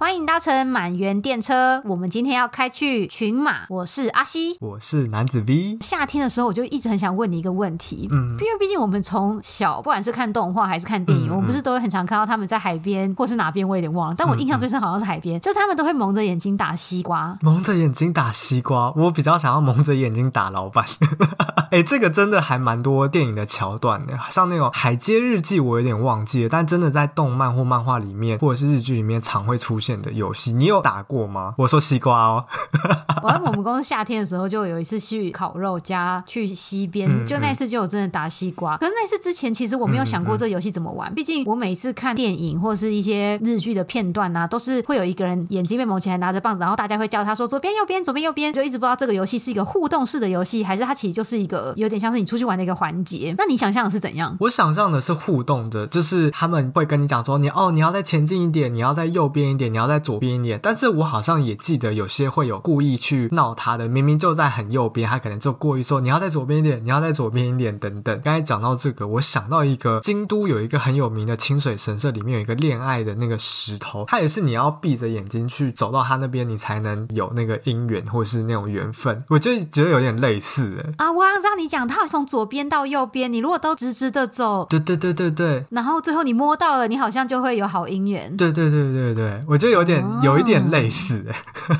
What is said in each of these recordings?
欢迎搭乘满园电车，我们今天要开去群马。我是阿西，我是男子 V。夏天的时候，我就一直很想问你一个问题，嗯，因为毕竟我们从小不管是看动画还是看电影，嗯嗯、我们不是都会很常看到他们在海边或是哪边，我有点忘了。但我印象最深好像是海边，就他们都会蒙着眼睛打西瓜，蒙着眼睛打西瓜。我比较想要蒙着眼睛打老板。哎，这个真的还蛮多电影的桥段的，像那种《海街日记》，我有点忘记了，但真的在动漫或漫画里面，或者是日剧里面常会出现。的游戏，你有打过吗？我说西瓜哦。我在我们公司夏天的时候，就有一次去烤肉加去西边，嗯、就那次就有真的打西瓜。嗯、可是那次之前，其实我没有想过这个游戏怎么玩。毕、竟我每次看电影或者是一些日剧的片段啊，都是会有一个人眼睛被蒙起来，拿着棒子，然后大家会叫他说左边右边，左边右边，就一直不知道这个游戏是一个互动式的游戏，还是它其实就是一个有点像是你出去玩的一个环节。那你想象的是怎样？我想象的是互动的，就是他们会跟你讲说，你哦，你要再前进一点，你要在右边一点，你要在左边一点，但是我好像也记得有些会有故意去闹他的，明明就在很右边，他可能就过于说你要在左边一点，你要在左边一点等等。刚才讲到这个，我想到一个京都有一个很有名的清水神社，里面有一个恋爱的那个石头，它也是你要闭着眼睛去走到他那边，你才能有那个姻缘或是那种缘分。我就觉得有点类似啊，我刚刚你讲，他从左边到右边，你如果都直直的走，对对对对对，然后最后你摸到了，你好像就会有好姻缘。对对对对对，我就有点。有一点类似，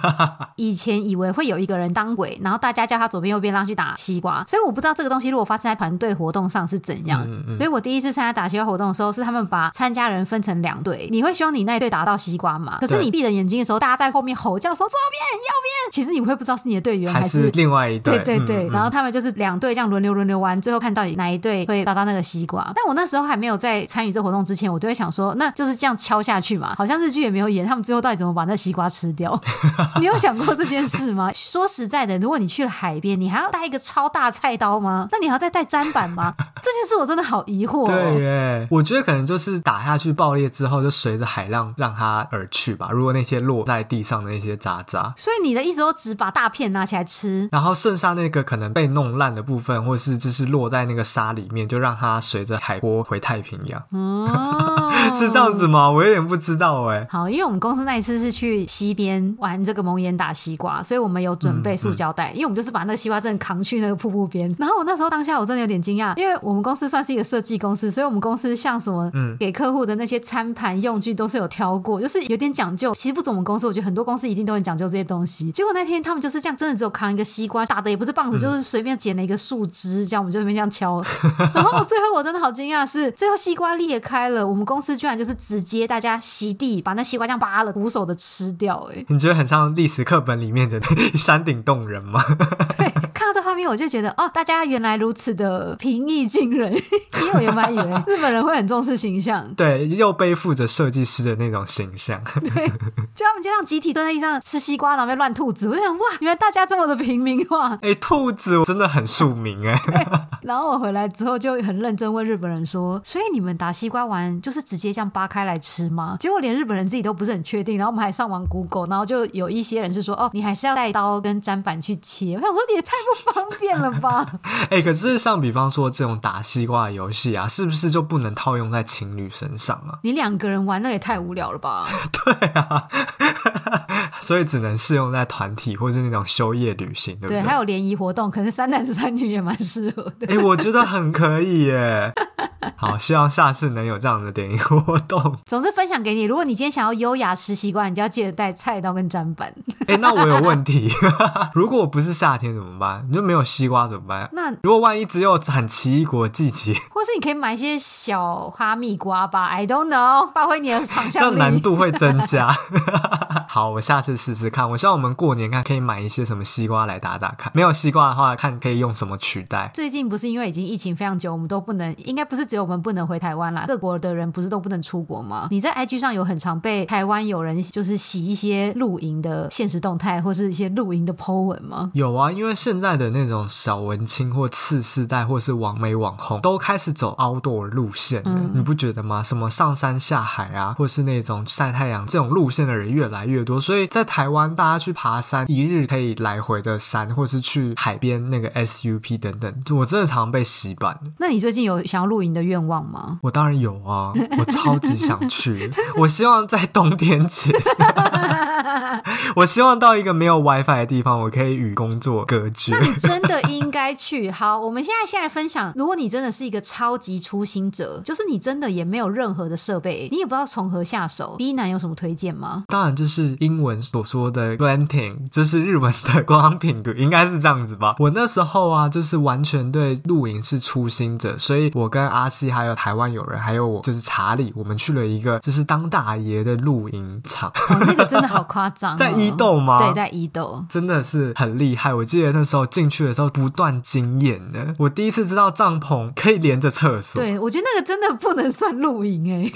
以前以为会有一个人当鬼，然后大家叫他左边右边让去打西瓜，所以我不知道这个东西如果发生在团队活动上是怎样。嗯嗯、所以我第一次参加打西瓜活动的时候，是他们把参加人分成两队，你会希望你那一队打到西瓜吗？可是你闭着眼睛的时候，大家在后面吼叫说左边右边，其实你会不知道是你的队员还是，另外一队。对对对，然后他们就是两队这样轮流轮流玩，最后看到底哪一队会打到那个西瓜。但我那时候还没有在参与这活动之前，我就会想说，那就是这样敲下去嘛，好像日剧也没有演，他们最后到底怎么把那西瓜吃掉？你有想过这件事吗？说实在的，如果你去了海边，你还要带一个超大菜刀吗？那你还要再带砧板吗？这件事我真的好疑惑哦。对耶，我觉得可能就是打下去爆裂之后，就随着海浪让它而去吧。如果那些落在地上的那些渣渣，所以你的意思都，只把大片拿起来吃，然后剩下那个可能被弄烂的部分，或是就是落在那个沙里面，就让它随着海波回太平洋。哦，是这样子吗？我有点不知道哎。好，因为我们公司那一次是去。去溪边玩这个蒙眼打西瓜，所以我们有准备塑胶袋，嗯嗯、因为我们就是把那个西瓜真的扛去那个瀑布边。然后我那时候当下我真的有点惊讶，因为我们公司算是一个设计公司，所以我们公司像什么，给客户的那些餐盘用具都是有挑过，就是有点讲究。其实不止我们公司，我觉得很多公司一定都很讲究这些东西。结果那天他们就是这样，真的只有扛一个西瓜，打的也不是棒子，嗯、就是随便捡了一个树枝，这样我们就那边这样敲。然后最后我真的好惊讶，是最后西瓜裂开了，我们公司居然就是直接大家席地把那西瓜酱扒了，徒手的吃。吃掉哎、欸，你觉得很像历史课本里面的 山顶洞人吗？对，面我就觉得哦，大家原来如此的平易近人，因为我原本以为日本人会很重视形象，对，又背负着设计师的那种形象，对，就他们就像集体蹲在地上吃西瓜，然后被乱吐籽，我就想哇，原来大家这么的平民化，哎、欸，兔子真的很庶民哎，然后我回来之后就很认真问日本人说，所以你们打西瓜玩就是直接这样扒开来吃吗？结果连日本人自己都不是很确定，然后我们还上。网 Google，然后就有一些人是说，哦，你还是要带刀跟砧板去切。我想说，你也太不方便了吧？哎、欸，可是像比方说这种打西瓜的游戏啊，是不是就不能套用在情侣身上啊？你两个人玩那也太无聊了吧？对啊，所以只能适用在团体或是那种休业旅行，对不对？对，还有联谊活动，可能三男三女也蛮适合的。哎、欸，我觉得很可以耶。好，希望下次能有这样的联谊活动。总之分享给你，如果你今天想要优雅吃西瓜，你就要记得带菜刀跟砧板。哎、欸，那我有问题，如果我不是夏天怎么办？你就没有西瓜怎么办？那如果万一只有产奇异果季节，或是你可以买一些小哈密瓜吧？I don't know，发挥你的想象力，那难度会增加。好，我下次试试看。我希望我们过年看可以买一些什么西瓜来打打看。没有西瓜的话，看可以用什么取代。最近不是因为已经疫情非常久，我们都不能，应该不是只有我们不能回台湾啦，各国的人不是都不能出国吗？你在 IG 上有很常被台湾有人就是洗一些露营的现实动态，或是一些露营的 po 文吗？有啊，因为现在的那种小文青或次世代，或是网美网红，都开始走 outdoor 路线，嗯，你不觉得吗？什么上山下海啊，或是那种晒太阳这种路线的人越来越多，所以在台湾大家去爬山，一日可以来回的山，或是去海边那个 SUP 等等，我真的常常被洗版。那你最近有想要露营的愿愿望吗？我当然有啊，我超级想去。我希望在冬天前，我希望到一个没有 WiFi 的地方，我可以与工作隔绝。那你真的应该去。好，我们现在先来分享，如果你真的是一个超级初心者，就是你真的也没有任何的设备，你也不知道从何下手，B 男有什么推荐吗？当然就是英文所说的 glamping，这是日文的 glamping，应该是这样子吧。我那时候啊，就是完全对露营是初心者，所以我跟阿西还有台湾友人，还有我就是查理，我们去了一个就是当大爷的露营场。哦，那个真的好夸张哦，在伊豆吗？对，在伊豆，真的是很厉害。我记得那时候进去的时候不断惊艳的，我第一次知道帐篷可以连着厕所。对，我觉得那个真的不能算露营哎，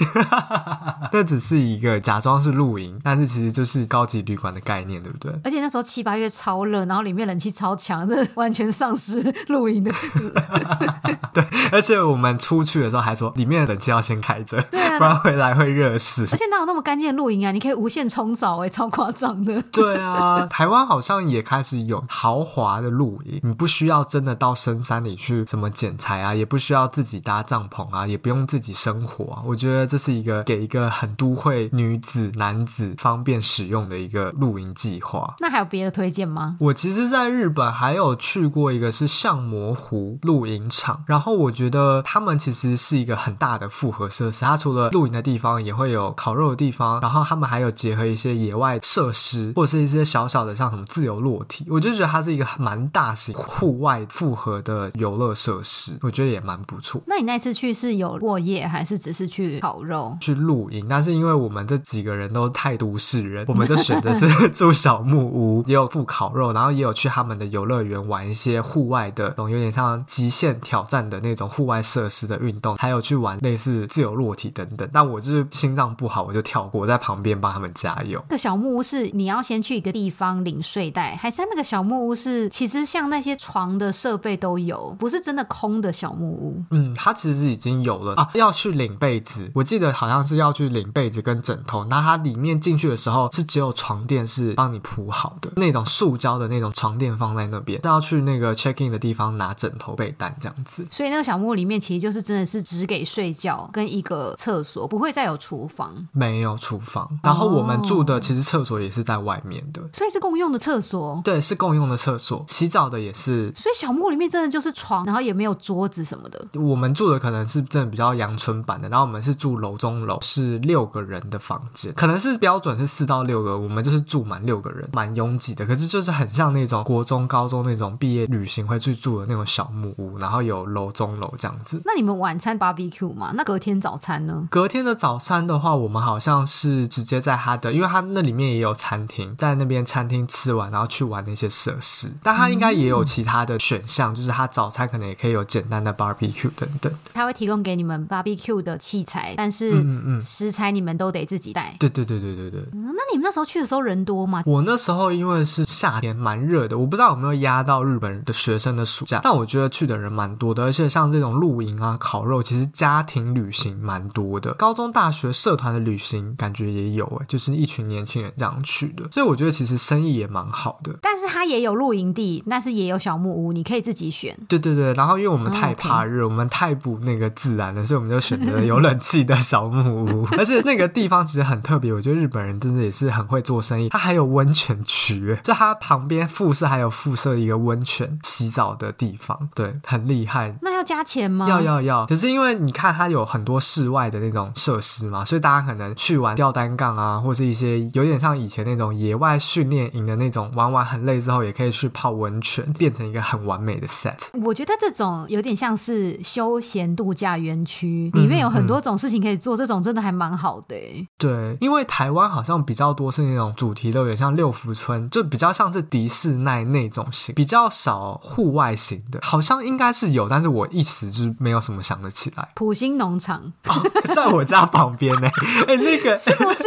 这只是一个假装是露营，但是其实就是高级旅馆的概念，对不对？而且那时候七八月超热，然后里面冷气超强，这完全丧失露营的。对，而且我们出去的时候还说里面的冷气要先开着，对啊，不然回来会热死。而且哪有那么干净的露营啊？你可以无限冲澡哎，超夸张的。对啊，台湾好像也开始有豪华的露营，你不需要真的到深山里去什么剪柴啊，也不需要自己搭帐篷啊，也不用自己生火啊。我觉得这是一个给一个很都会女子、男子方便使用的一个露营计划。那还有别的推荐吗？我其实在日本还有去过一个是相模湖露营场，然后我觉得他们其实是一个很大的复合设施，它除了露营的地方，也会有烤肉的地方，然后他们还有结合一些野外设施，或者是一些小小的像什么自由落体，我就觉得它是一个蛮大型户外复合的游乐设施，我觉得也蛮不错。那你那次去是有过夜，还是只是去烤肉？去露营，但是因为我们这几个人都太都市人，我们就选的是 住小木屋，也有附烤肉，然后也有去他们的游乐园玩一些户外的，种有点像极限挑战的那种户外设施的运动，还有去玩类似自由落体等等。但我就是心脏不好，我就跳过，在旁边帮他们加油。那个小木屋是你要先去一个地方领睡袋，海山那个小木屋是其实像那些床的设备都有，不是真的空的小木屋？嗯，它其实已经有了啊，要去领被子，我记得好像是要去领被子跟枕头。那它里面进去的时候是只有床垫是帮你铺好的，那种塑胶的那种床垫放在那边，是要去那个 check in 的地方拿枕头被单这样子。所以那个小木屋里面其实就是真的是只给睡觉跟一个厕所，不会再有厨房，没有厨房。然后我们住的其实厕所也是在外面的，所以是共用的厕所。对，是共用的厕所，洗澡的也是。所以小木屋里面真的就是床，然后也没有桌子什么的。我们住的可能是真的比较阳春版的，然后我们是住楼中楼，是六个人的房间，可能是标准是四到六个，我们就是住满六个人，蛮拥挤的。可是就是很像那种国中、高中那种毕业旅行会去住的那种小木屋，然后有楼中楼这样子。那你们晚餐 barbecue 吗？那隔天早餐呢？隔天的早餐的话，我们好像是直接在他的，因为他那里面也有餐厅，在那边餐厅吃完，然后去玩那些设施。但他应该也有其他的选项，嗯、就是他早餐可能也可以有简单的 barbecue 等等。他会提供给你们 barbecue 的器材，但是嗯嗯，食材你们都得自己带。对对对对对对。嗯，那你们那时候去的时候人多吗？我那时候因为是夏天，蛮热的，我不知道有没有压到日本的学生的暑假，但我觉得去的人蛮多的，而且像这种露营啊、烤肉，其实家庭旅行蛮多的，高中、大学社团的旅行感觉也有诶，就是一群年轻人这样去的，所以我觉得其实生意也蛮好的。但是它也有露营地，但是也有小木屋，你可以自己选。对对对，然后因为我们太怕热，我们太不那个自然了，所以我们就选择有冷气的小木屋，而且那个地方其实很特别，我觉得日本人真的也是很会做生意。它还有温泉区，就它旁边附设还有附设一个温泉洗澡的地方，对，很厉害。那要加钱吗？要要要，可是因为你看它有很多室外的那种设施嘛，所以大家可能去玩吊单杠啊，或是一些有点像以前那种野外训练营的那种，玩完很累之后也可以去泡温泉，变成一个很完美的 set。我觉得这种有点像是休闲度假园区，里面有很多种事情可以做，嗯嗯，这种真的还蛮好的。对，因为台湾好像比较多是那种主题乐园，像六福村，就比较像是迪士尼那种型，比较少户外型的，好像应该是有，但是我一时就是没有什么想得起来。普星农场、哦、在我家旁边呢，哎、欸，那个 是不是？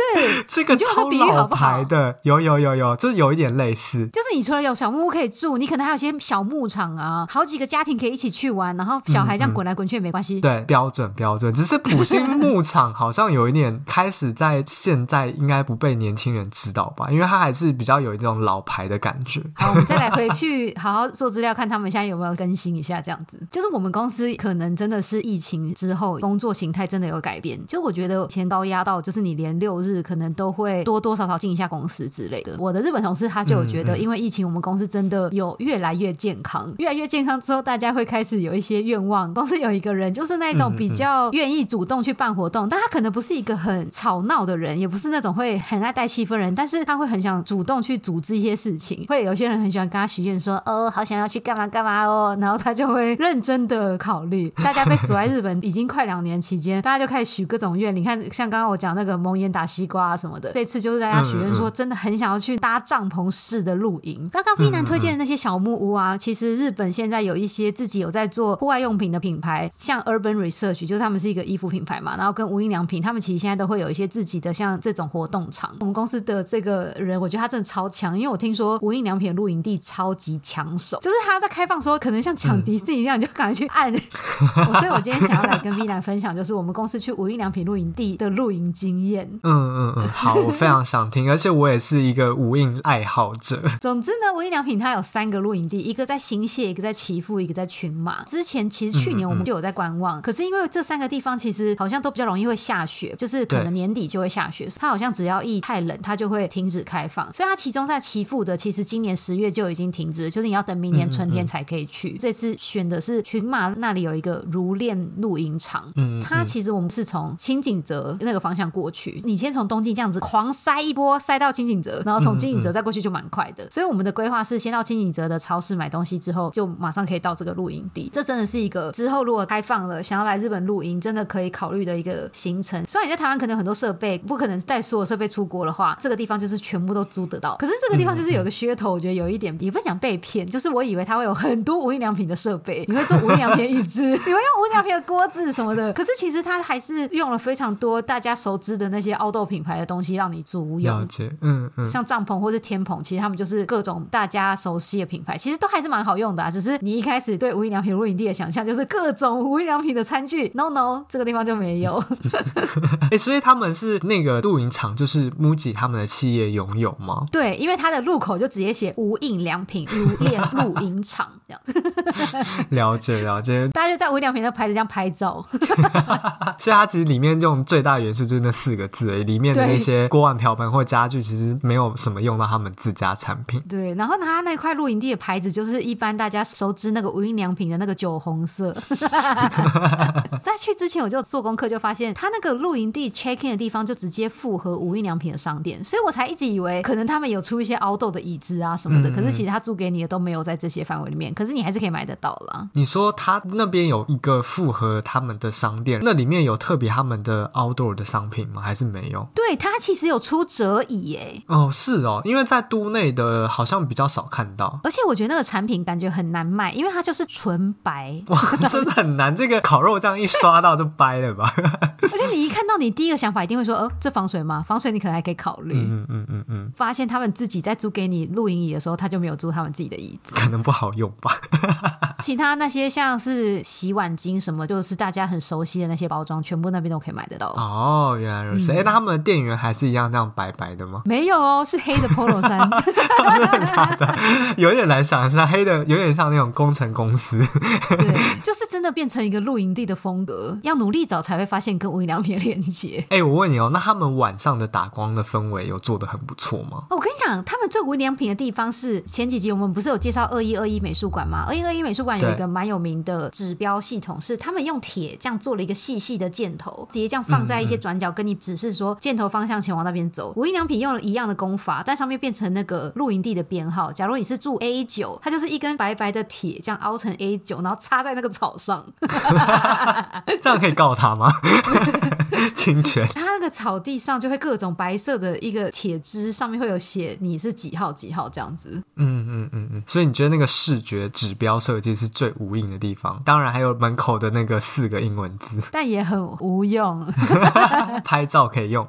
这个超老牌的，的，有有有有，就是有一点类似。就是你除了有小木屋可以住，你可能还有一些小牧场啊，好几个家庭可以一起去玩，然后小孩这样滚来滚去也没关系。嗯嗯、对，标准标准。只是普星牧场好像有一点开始在现在应该不被年轻人知道吧，因为它还是比较有一种老牌的感觉。好，我们再来回去好好做资料，看他们现在有没有更新一下这样子。就是我们公司可能真的是疫情之后工作形态真的有改变，就我觉得前高压到就是你连六日可能都会多多少少进一下公司之类的。我的日本同事他就有觉得，因为疫情我们公司真的有越来越健康，越来越健康之后，大家会开始有一些愿望。公司有一个人就是那种比较愿意主动去办活动，但他可能不是一个很吵闹的人，也不是那种会很爱带气氛人，但是他会很想主动去组织一些事情。会有些人很喜欢跟他许愿说：“哦，好想要去干嘛干嘛哦。”然后他就会认真的考虑。大家被锁在日本已经快两年期间，大家就开始许各种愿。你看，像刚刚我讲那个蒙眼打西瓜啊什么的，这次就是大家许愿说，真的很想要去搭帐篷式的露营。刚刚 V 男推荐的那些小木屋啊，其实日本现在有一些自己有在做户外用品的品牌，像 Urban Research，就是他们是一个衣服品牌嘛，然后跟无印良品，他们其实现在都会有一些自己的像这种活动场。我们公司的这个人，我觉得他真的超强，因为我听说无印良品的露营地超级抢手，就是他在开放的时候，可能像抢迪士尼一样，你就赶快去按。所以我今天想要来跟 V 男分享，就是我们公司去无印良品露营地的露营经验。嗯嗯嗯，好，我非常想听，而且我也是一个无印爱好者。总之呢，无印良品它有三个露营地，一个在新泻，一个在岐阜，一个在群马。之前其实去年我们就有在观望，嗯嗯，可是因为这三个地方其实好像都比较容易会下雪，就是可能年底就会下雪。它好像只要一太冷，它就会停止开放。所以它其中在岐阜的，其实今年十月就已经停止了，就是你要等明年春天才可以去。这次选的是群马那里有一个如练露营场，嗯，嗯，它其实我们是从轻井泽那个方向过去，你先从东京这样子狂塞一波，塞到轻井泽，然后从清井泽再过去就蛮快的。所以我们的规划是先到清井泽的超市买东西，之后就马上可以到这个露营地。这真的是一个之后如果开放了，想要来日本露营，真的可以考虑的一个行程。虽然你在台湾可能有很多设备，不可能带所有设备出国的话，这个地方就是全部都租得到。可是这个地方就是有个噱头，我觉得有一点也不讲被骗，就是我以为它会有很多无印良品的设备，你会做无印良品椅子，你会用无印良品的锅子什么的。可是其实它还是用了非常多大家熟知的那些凹豆品牌的东西让你租用。了解，嗯嗯，像帐篷或是天棚，其实他们就是各种大家熟悉的品牌，其实都还是蛮好用的啊。只是你一开始对无印良品露营地的想象就是各种无印良品的餐具，no no，这个地方就没有。哎、欸，所以他们是那个露营场，就是 MUJI 他们的企业拥有吗？对，因为它的入口就直接写无印良品如练露营场这样。了 解了解，大家就在无印良品的牌子这样拍照。所以它其实里面这种最大元素就是那四个字，里面的那些锅碗瓢盆或家具其实没有什么用到他们自家产品。对，然后他那块露营地的牌子就是一般大家熟知那个无印良品的那个酒红色。在去之前我就做功课，就发现他那个露营地 check in 的地方就直接附合无印良品的商店，所以我才一直以为可能他们有出一些 outdoor 的椅子啊什么的，嗯、可是其实他租给你的都没有在这些范围里面，可是你还是可以买得到啦。你说他那边有一个复合他们的商店，那里面有特别他们的 outdoor 的商品吗？还是没有？对，他其实有出折椅耶。哦，是哦，因为在都内的好像比较少看到，而且我觉得那个产品感觉很难卖，因为它就是纯白。哇，真的很难，这个烤肉这样一刷到就掰了吧？而且你一看到，你第一个想法一定会说，呃，这防水吗？防水你可能还可以考虑。嗯嗯嗯嗯。发现他们自己在租给你露营椅的时候，他就没有租他们自己的椅子，可能不好用吧。其他那些像是洗碗巾什么，就是大家很熟悉的那些包装，全部那边都可以买得到。哦，原来如此。哎、嗯，那他们的店员还是一样这样白白的吗？没有哦，是黑的 Polo 衫。有点难想象，黑的有点像那种工程公司。对，就是真的变成一个露营地的风格，要努力找才会发现跟无印良品的连接。哎，我问你哦，那他们晚上的打光的氛围有做的很不错吗？哦，我跟你讲，他们最无印良品的地方是前几集我们不是有介绍二一二一美术馆吗？二一二一美术馆有一个蛮有名的指标系统，是他们用铁这样做了一个细细的箭头，直接这样放在一些转角，跟你指示说箭头方向前往那边走。无印良品用了一样的功法，但上面变成那个露营地的编号。假如你是住 A 九，它就是一根白白的铁，这样凹成 A 九，然后插在那个草上。这样可以告他吗？侵权。他那个个草地上就会各种白色的一个铁枝，上面会有写你是几号几号这样子。嗯嗯嗯嗯，所以你觉得那个视觉指标设计是最无印的地方？当然还有门口的那个四个英文字，但也很无用。拍照可以用。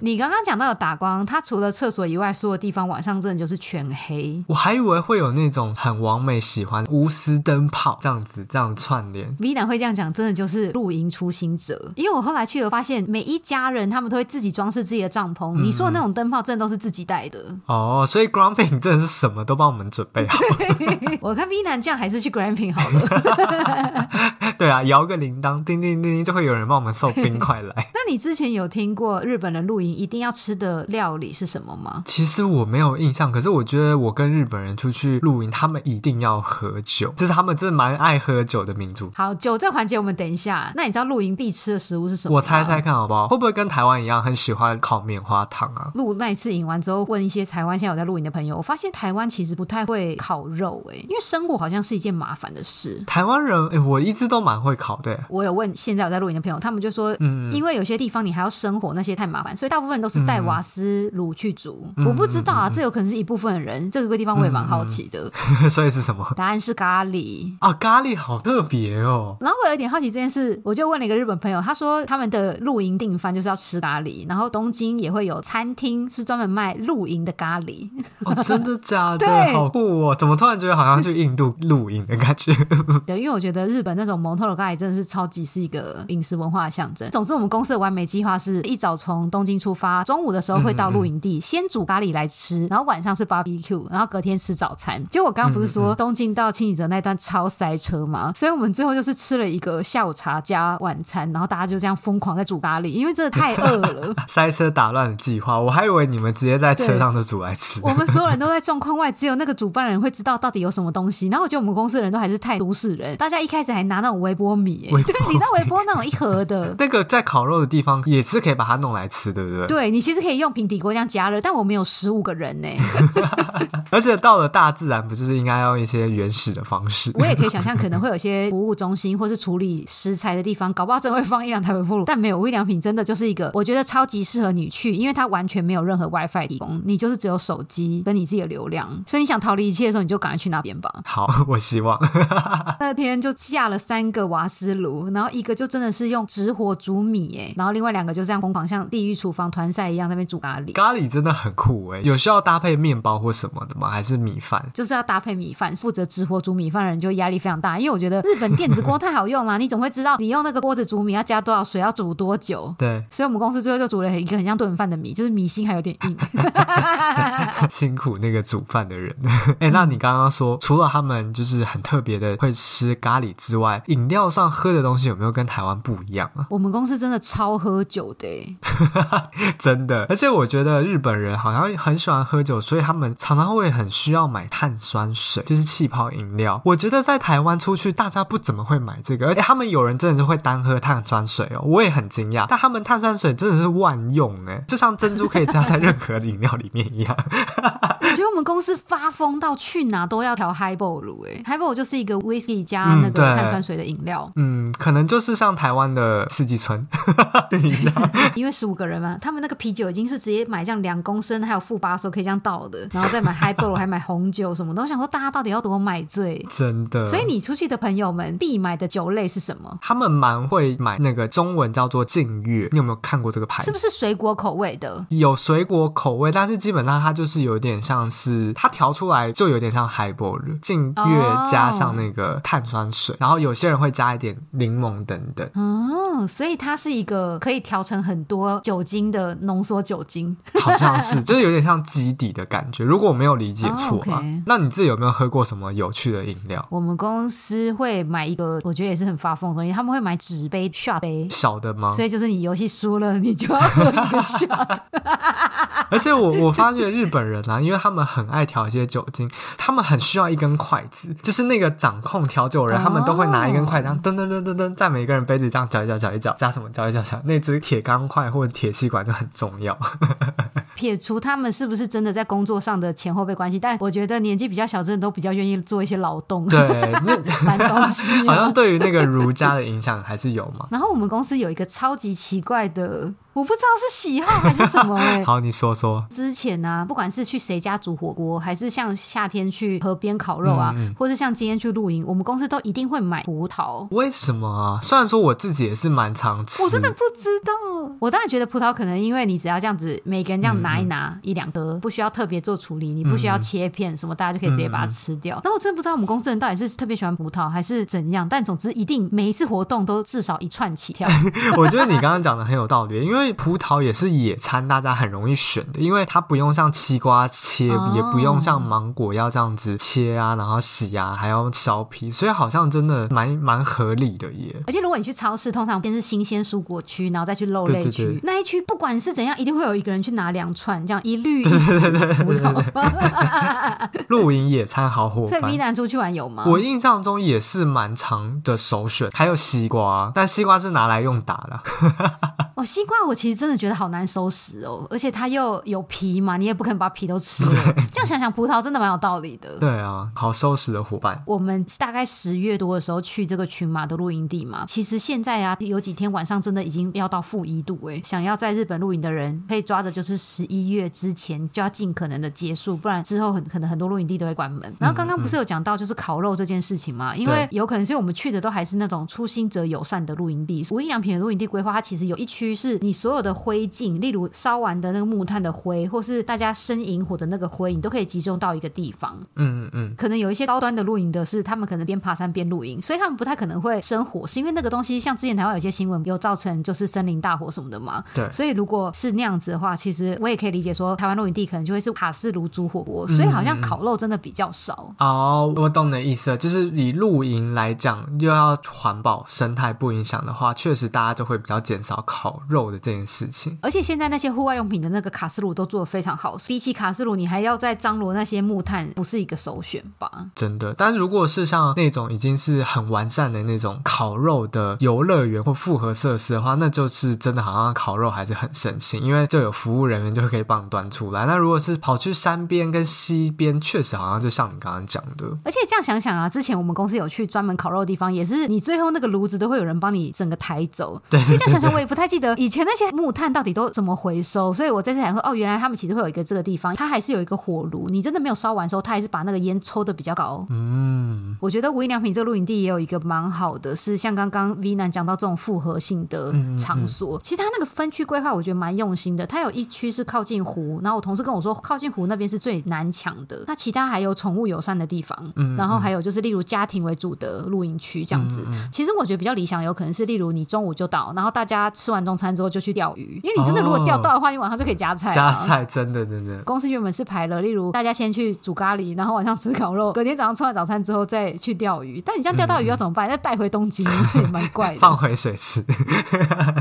你刚刚讲到的打光，它除了厕所以外，所有地方晚上真的就是全黑。我还以为会有那种很完美喜欢无丝灯泡这样子这样串联。V 男会这样讲，真的就是露营初心者。因为我后来去了，发现每一家人他们都会自己装饰自己的帐篷。嗯、你说的那种灯泡，真的都是自己带的。哦，所以 Gramping 真的是什么都帮我们准备好。我看 V 男这样，还是去 Gramping 好了。对啊，摇个铃铛，叮叮叮叮，就会有人帮我们送冰块来。那你之前有听过日本人露营一定要吃的料理是什么吗？其实我没有印象，可是我觉得我跟日本人出去露营，他们一定要喝酒，就是他们真的蛮爱喝酒的民族。好，酒这环节我们等一下。那你知道露营必吃的食物是什么？我猜猜看好不好？会不会跟台湾一样很喜欢烤棉花糖啊？露那一次营完之后，问一些台湾现在有在露营的朋友，我发现台湾其实不太会烤肉，哎，因为生火好像是一件麻烦的事。台湾人，哎，我一直都蛮会考的。我有问现在有在露营的朋友，他们就说，嗯，因为有些地方你还要生火，那些太麻烦，所以大部分人都是带瓦斯炉去煮。嗯、我不知道啊，嗯、这有可能是一部分人。这个地方我也蛮好奇的。嗯、所以是什么？答案是咖喱啊，咖喱好特别哦。然后我有一点好奇这件事，我就问了一个日本朋友，他说他们的露营订饭就是要吃咖喱，然后东京也会有餐厅是专门卖露营的咖喱。哦，真的假的？对好酷哦！怎么突然觉得好像去印度露营的感觉？对，因为我觉得日本那种蒙特罗咖喱真的是超级是一个饮食文化的象征。总之，我们公司的完美计划是一早从东京出发，中午的时候会到露营地，嗯嗯先煮咖喱来吃，然后晚上是 barbecue，然后隔天吃早餐。结果我刚刚不是说东京到轻井泽那段超塞车吗？所以我们最后就是吃了一个下午茶加晚餐，然后大家就这样疯狂在煮咖喱，因为真的太饿了。塞车打乱了计划，我还以为你们直接在车上就煮来吃。我们所有人都在状况外，只有那个主办人会知道到底有什么东西。然后我觉得我们公司的人都还是太都市人，大家一开始还拿那种微波米，对，你知道微波那种一盒的，那个在烤肉的地方也是可以把它弄来吃，对不对？对，你其实可以用平底锅这样加热，但我们有十五个人呢。而且到了大自然，不就是应该要用一些原始的方式？我也可以想象，可能会有些服务中心或是处理食材的地方，搞不好真的会放一两台微波炉。但没有，无印良品真的就是一个，我觉得超级适合你去，因为它完全没有任何 WiFi 提供，你就是只有手机跟你自己的流量，所以你想逃离一切的时候，你就赶快去那边吧。好，我希望 那天就架了三个瓦斯炉，然后一个就真的是用直火煮米，哎，然后另外两个就这样疯狂像地狱厨房团赛一样在那边煮咖喱。咖喱真的很酷哎，有需要搭配面包或什么的吗？还是米饭？就是要搭配米饭。负责直火煮米饭的人就压力非常大，因为我觉得日本电子锅太好用了，你总会知道你用那个锅子煮米要加多少水，要煮多久。对，所以我们公司最后就煮了一个很像炖饭的米，就是米心还有点硬。辛苦那个煮饭的人。哎，那你刚刚说除了他们就是很特别的会吃咖喱之外，饮料上喝的东西有没有跟台湾不一样啊？我们公司真的超喝酒的，真的。而且我觉得日本人好像很喜欢喝酒，所以他们常常会很需要买碳酸水，就是气泡饮料。我觉得在台湾出去，大家不怎么会买这个，而且他们有人真的是会单喝碳酸水哦，我也很惊讶。但他们碳酸水真的是万用哎，就像珍珠可以加在任何饮料里面一样。我觉得我们公司发疯到去哪都要调 Highball 哎，Highball 就是一个 Whisky 加那个碳酸水的饮料。嗯，可能就是像台湾的四季春 因为十五个人嘛，他们那个啤酒已经是直接买这样两公升，还有负八的可以这样倒的，然后再买 Highball 还买红酒什么的。我想说，大家到底要多买醉？真的。所以你出去的朋友们必买的酒类是什么？他们蛮会买那个中文叫做静月，你有没有看过这个牌子？是不是水果口味的？有水果口味，但是基本上它就是有点像是它调出来就有点像 Highball 静月加上那个碳酸水，哦、然后有些人会加一点柠檬等等。哦，所以它是一个可以调成很多酒精的浓缩酒精，好像是，就是有点像基底的感觉。如果我没有理解错啊，哦 okay、那你自己有没有喝过什么有趣的饮料？我们公司会买一个，我觉得也是很发疯的东西，他们会买纸杯、shot 杯，小的吗？所以就是你游戏输了，你就要喝一个 shot。而且我我发觉日本人啊，因为他们很爱调一些酒精，他们很需要一根筷子，就是那个掌控调酒人，他们都会拿一根筷子，噔噔噔噔噔，在每个人杯子这样搅一搅，搅一搅，加什么搅一搅搅，那只铁钢筷或者铁吸管就很重要。撇除他们是不是真的在工作上的前后辈关系，但我觉得年纪比较小，真的都比较愿意做一些劳动。对，那蛮东西。好像对于那个儒家的影响还是有嘛。然后我们公司有一个超级奇怪的。我不知道是喜好还是什么哎、欸。好，你说说。之前呢、啊，不管是去谁家煮火锅，还是像夏天去河边烤肉啊，嗯嗯或是像今天去露营，我们公司都一定会买葡萄。为什么啊？虽然说我自己也是蛮常吃，我真的不知道。我当然觉得葡萄可能因为你只要这样子，每个人这样拿一拿、嗯、一两颗，不需要特别做处理，你不需要切片什么，大家就可以直接把它吃掉。那、嗯、我真的不知道我们公司人到底是特别喜欢葡萄还是怎样，但总之一定每一次活动都至少一串起跳。我觉得你刚刚讲的很有道理，因为葡萄也是野餐，大家很容易选的，因为它不用像西瓜切，哦、也不用像芒果要这样子切啊，然后洗啊，还要削皮，所以好像真的蛮蛮合理的耶。而且如果你去超市，通常先是新鲜蔬果区，然后再去肉类区，对对对，那一区不管是怎样，一定会有一个人去拿两串，这样一律一紫葡萄。露营野餐好伙伴。在米兰出去玩有吗？我印象中也是蛮长的首选，还有西瓜，但西瓜是拿来用打的。哦，西瓜我其实真的觉得好难收拾哦，而且它又有皮嘛，你也不可能把皮都吃了。这样想想，葡萄真的蛮有道理的。对啊，好收拾的伙伴。我们大概十月多的时候去这个群马的露营地嘛，其实现在啊，有几天晚上真的已经要到负一度哎，想要在日本露营的人可以抓着，就是十一月之前就要尽可能的结束，不然之后很可能很多露营地都会关门。然后刚刚不是有讲到就是烤肉这件事情嘛，因为有可能是我们去的都还是那种初心者友善的露营地，无印良品的露营地规划，它其实有一区。是你所有的灰烬，例如烧完的那个木炭的灰，或是大家生营火的那个灰，你都可以集中到一个地方。嗯嗯嗯。可能有一些高端的露营的是，他们可能边爬山边露营，所以他们不太可能会生火，是因为那个东西像之前台湾有些新闻有造成就是森林大火什么的嘛。对。所以如果是那样子的话，其实我也可以理解说，台湾露营地可能就会是卡式炉煮火锅，所以好像烤肉真的比较少。嗯、哦，我懂你的意思了，就是以露营来讲，又要环保、生态不影响的话，确实大家就会比较减少烤肉的。这件事情，而且现在那些户外用品的那个卡斯炉都做的非常好，比起卡斯炉，你还要再张罗那些木炭，不是一个首选吧？真的，但如果是像那种已经是很完善的那种烤肉的游乐园或复合设施的话，那就是真的好像烤肉还是很盛行，因为就有服务人员就可以帮你端出来。那如果是跑去山边跟溪边，确实好像就像你刚刚讲的。而且这样想想啊，之前我们公司有去专门烤肉的地方，也是你最后那个炉子都会有人帮你整个抬走。对，所以这样想想，我也不太记得以前。那些木炭到底都怎么回收？所以我在这想说，哦，原来他们其实会有一个这个地方，它还是有一个火炉。你真的没有烧完的时候，它还是把那个烟抽的比较高。嗯，我觉得无印良品这个露营地也有一个蛮好的，是像刚刚 V 男讲到这种复合性的场所。嗯嗯嗯，其实它那个分区规划，我觉得蛮用心的。它有一区是靠近湖，然后我同事跟我说，靠近湖那边是最难抢的。那其他还有宠物友善的地方，嗯，嗯，然后还有就是例如家庭为主的露营区这样子。其实我觉得比较理想，有可能是例如你中午就到，然后大家吃完中餐之后。就去钓鱼，因为你真的如果钓到的话，哦、你晚上就可以加菜。加菜真的真的。公司原本是排了，例如大家先去煮咖喱，然后晚上吃烤肉，隔天早上吃完早餐之后再去钓鱼。但你这样钓到鱼要怎么办？要带、嗯、回东京 也蛮怪的。放回水池。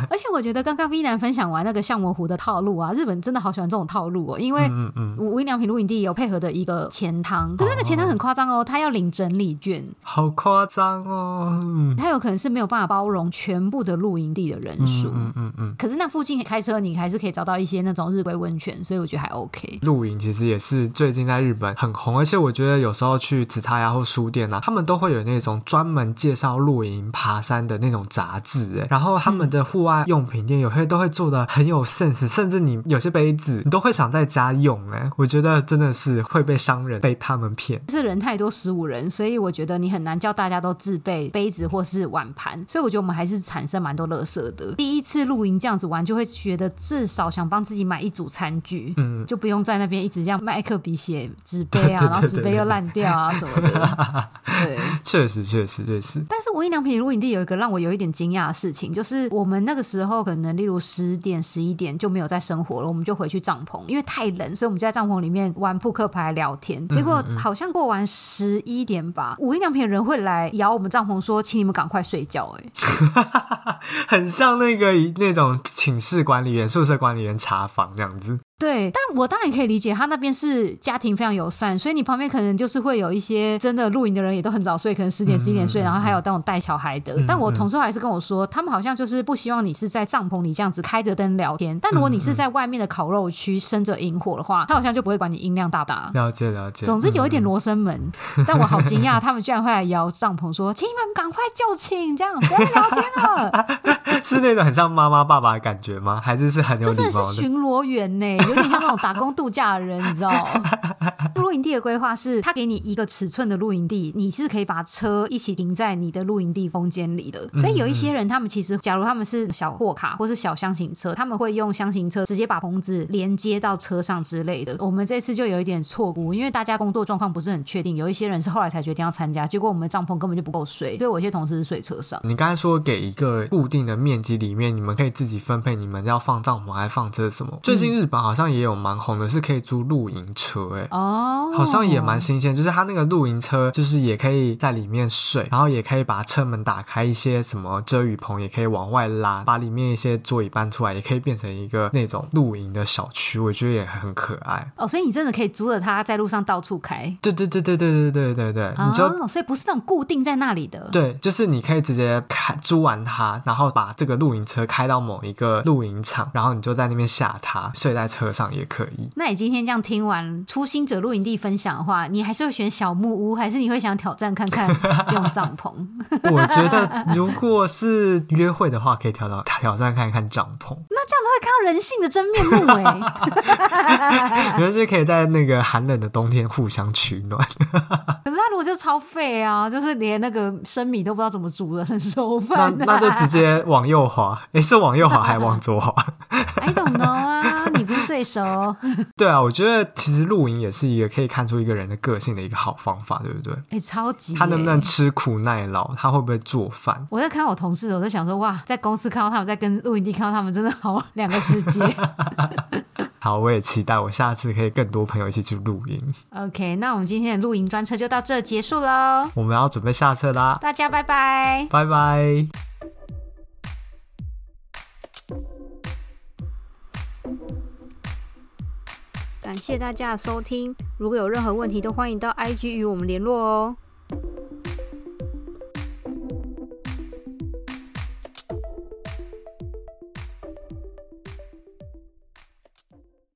而且我觉得刚刚 V 男分享完那个相模湖的套路啊，日本真的好喜欢这种套路哦，因为无印良品露营地有配合的一个钱汤，可是那个钱汤很夸张哦，他要领整理券，好夸张哦。他有可能是没有办法包容全部的露营地的人数。嗯嗯嗯。可是那附近开车，你还是可以找到一些那种日归温泉，所以我觉得还 OK。露营其实也是最近在日本很红，而且我觉得有时候去紫塔呀或书店啊，他们都会有那种专门介绍露营、爬山的那种杂志，哎，然后他们的户外用品店有些都会做的很有 sense，甚至你有些杯子你都会想在家用，哎，我觉得真的是会被商人被他们骗。是人太多，十五人，所以我觉得你很难叫大家都自备杯子或是碗盘，所以我觉得我们还是产生蛮多垃圾的。第一次露营这样子玩就。会觉得至少想帮自己买一组餐具，嗯，就不用在那边一直这样麦克笔写纸杯啊，然后纸杯又烂掉啊什么的。对，确实确实确实。但是无印良品露营地有一个让我有一点惊讶的事情，就是我们那个时候可能例如十点十一点就没有在生活了，我们就回去帐篷，因为太冷，所以我们就在帐篷里面玩扑克牌聊天。结果好像过完十一点吧，无印良品的人会来摇我们帐篷说，请你们赶快睡觉。哎，很像那个那种寝室管理员、宿舍管理员查房这样子。对，但我当然可以理解，他那边是家庭非常友善，所以你旁边可能就是会有一些真的露营的人，也都很早睡，可能十点十一点睡，然后还有那种带小孩的。但我同事还是跟我说，他们好像就是不希望你是在帐篷里这样子开着灯聊天，但如果你是在外面的烤肉区生着营火的话，他好像就不会管你音量大不大。了解了解。总之有一点罗生门，但我好惊讶，他们居然会来摇帐篷说，请你们赶快就寝，这样不要聊天了。是那种很像妈妈爸爸的感觉吗？还是是很有？就是巡逻员呢，有点像那种打工度假的人，你知道？露营地的规划是，他给你一个尺寸的露营地，你是可以把车一起停在你的露营地空间里的。所以有一些人，他们其实，假如他们是小货卡或是小箱型车，他们会用箱型车直接把棚子连接到车上之类的。我们这次就有一点错估，因为大家工作状况不是很确定，有一些人是后来才决定要参加，结果我们帐篷根本就不够睡，所以我一些同事是睡车上。你刚才说给一个固定的面积里面，你们可以自己分配，你们要放帐篷还是放这什么？最近日本好像也有蛮红的，是可以租露营车，哎，哦，好像也蛮新鲜，就是他那个露营车，就是也可以在里面睡，然后也可以把车门打开，一些什么遮雨棚也可以往外拉，把里面一些座椅搬出来，也可以变成一个那种露营的小区，我觉得也很可爱。哦，所以你真的可以租着它在路上到处开？对对对对对对对对对，你就、哦、所以不是那种固定在那里的。对，就是你可以直接开租完它，然后把这个露营车开到某一个露营场，然后你就在那边下它，睡在车上也可以。那你今天这样听完初心者露营地分享的话，你还是会选小木屋，还是你会想挑战看看 用帐篷？我觉得如果是约会的话，可以挑到挑战看看帐篷。那这样子会看到人性的真面目哎！有些可以在那个寒冷的冬天互相取暖。可是他如果就超废啊，就是连那个生米都不知道怎么煮的，很熟饭、啊。那那就直接往右滑，哎，是往右滑还是往左滑？I don't know 啊，最熟。对啊，我觉得其实露营也是一个可以看出一个人的个性的一个好方法，对不对？哎，超级。他能不能吃苦耐劳？他会不会做饭？我在看我同事，我就想说，哇，在公司看到他们，在跟露营地看到他们，真的好 两个世界。好，我也期待我下次可以更多朋友一起去露营。OK，那我们今天的露营专车就到这结束喽。我们要准备下车啦，大家拜拜，拜拜。感谢大家的收听，如果有任何问题，都欢迎到 IG 与我们联络哦。